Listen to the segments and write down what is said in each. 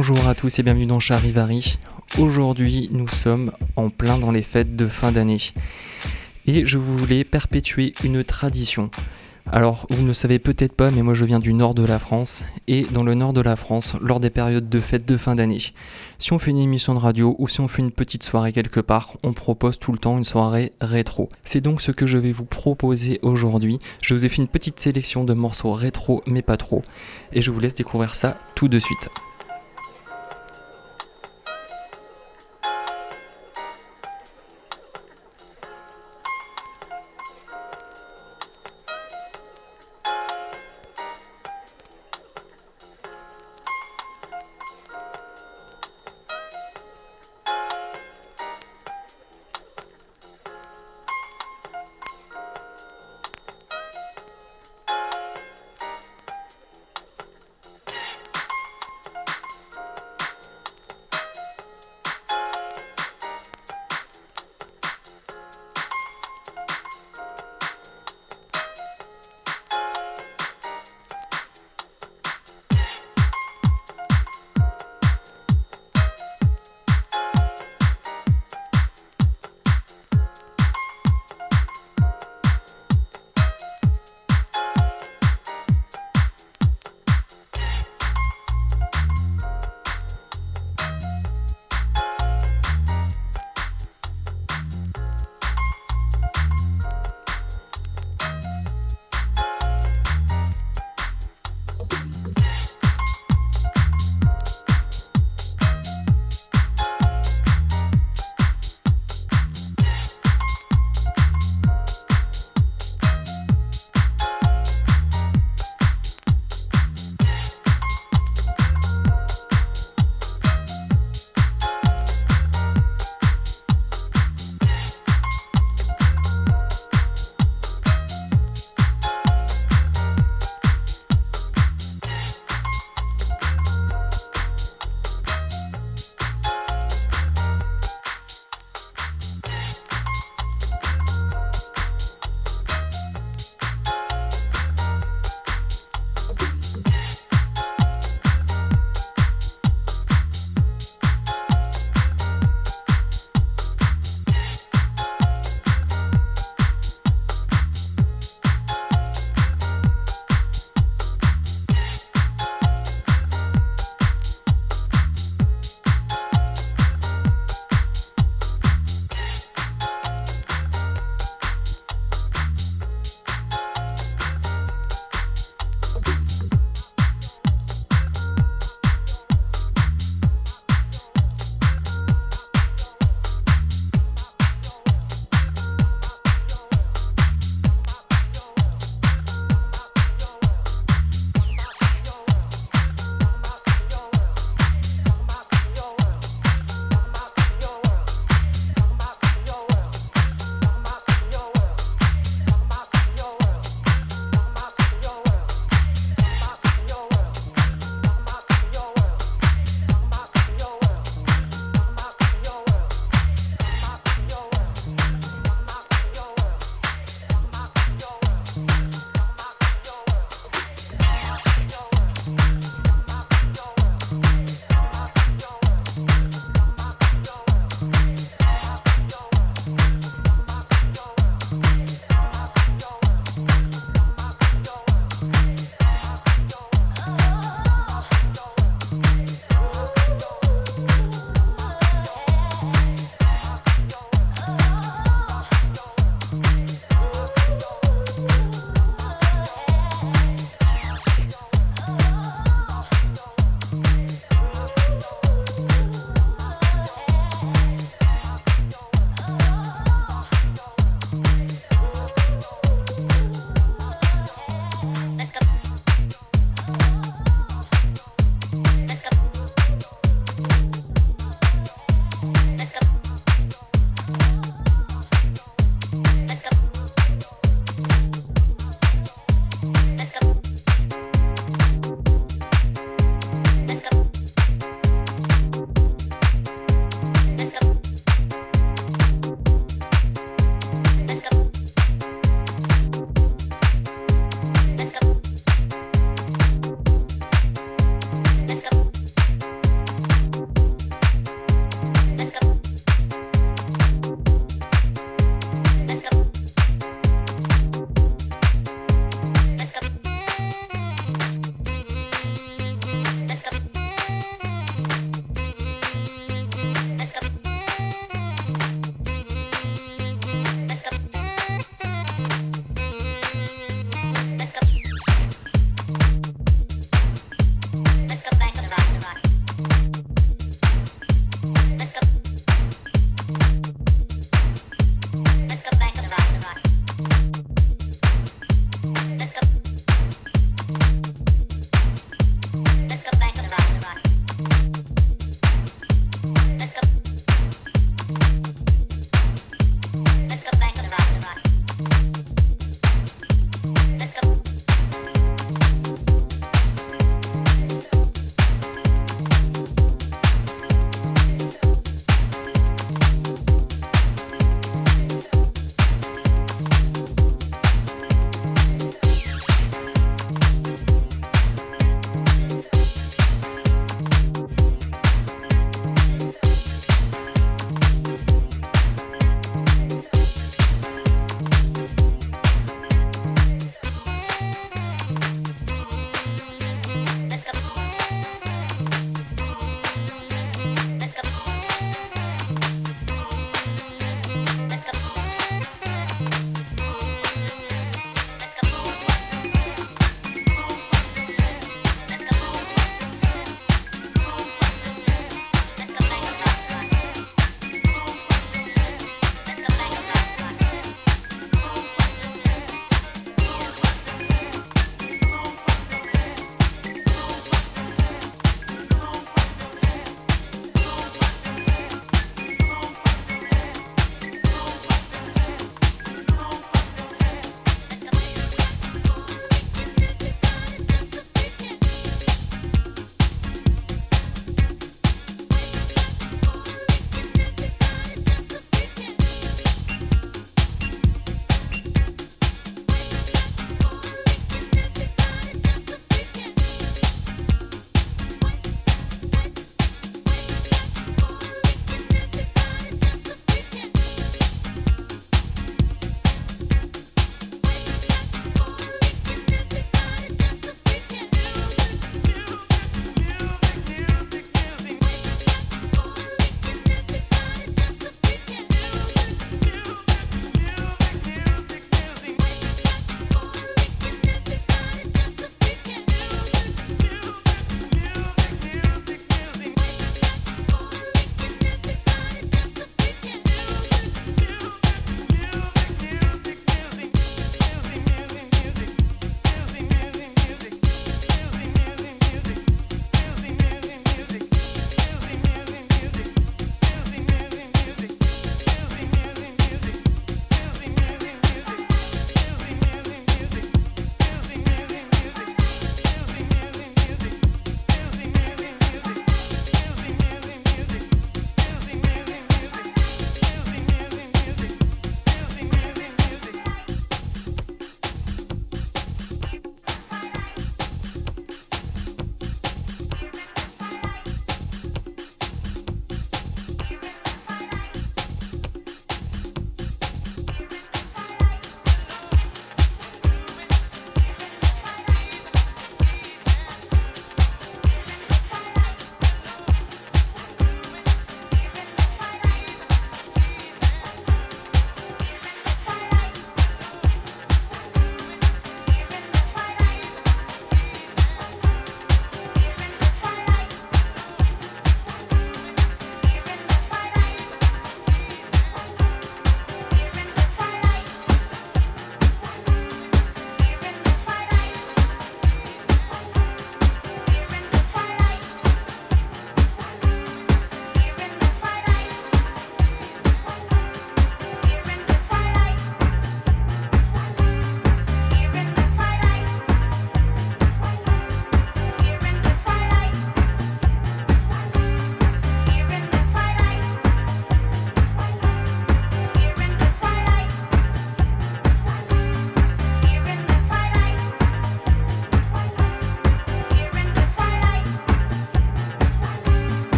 Bonjour à tous et bienvenue dans Charivari. Aujourd'hui, nous sommes en plein dans les fêtes de fin d'année. Et je voulais perpétuer une tradition. Alors, vous ne savez peut-être pas, mais moi je viens du nord de la France. Et dans le nord de la France, lors des périodes de fêtes de fin d'année, si on fait une émission de radio ou si on fait une petite soirée quelque part, on propose tout le temps une soirée rétro. C'est donc ce que je vais vous proposer aujourd'hui. Je vous ai fait une petite sélection de morceaux rétro, mais pas trop. Et je vous laisse découvrir ça tout de suite.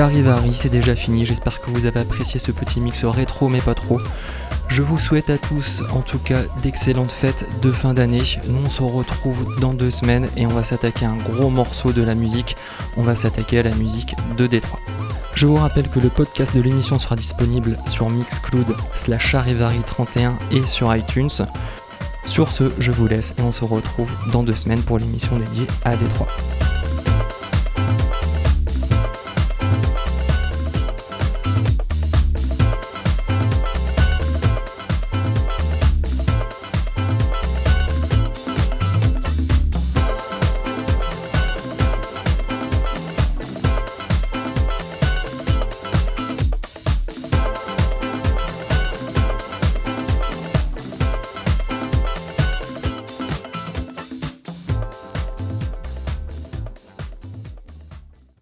Charivari, c'est déjà fini. J'espère que vous avez apprécié ce petit mix rétro, mais pas trop. Je vous souhaite à tous, en tout cas, d'excellentes fêtes de fin d'année. Nous, on se retrouve dans deux semaines et on va s'attaquer à un gros morceau de la musique. On va s'attaquer à la musique de Détroit. Je vous rappelle que le podcast de l'émission sera disponible sur Mixcloud slash Charivari31 et sur iTunes. Sur ce, je vous laisse et on se retrouve dans deux semaines pour l'émission dédiée à Détroit.